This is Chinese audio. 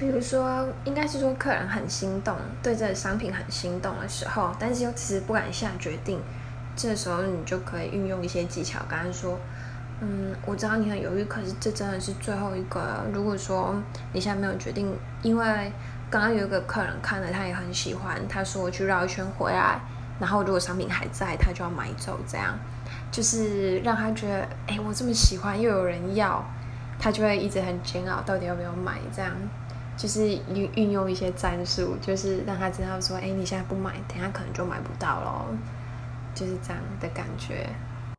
比如说，应该是说客人很心动，对这个商品很心动的时候，但是又其实不敢下决定，这时候你就可以运用一些技巧，刚刚说。嗯，我知道你很犹豫，可是这真的是最后一个。如果说你现在没有决定，因为刚刚有一个客人看了，他也很喜欢，他说我去绕一圈回来，然后如果商品还在，他就要买走，这样就是让他觉得，哎，我这么喜欢，又有人要，他就会一直很煎熬，到底要不要买？这样就是运运用一些战术，就是让他知道说，哎，你现在不买，等下可能就买不到咯，就是这样的感觉。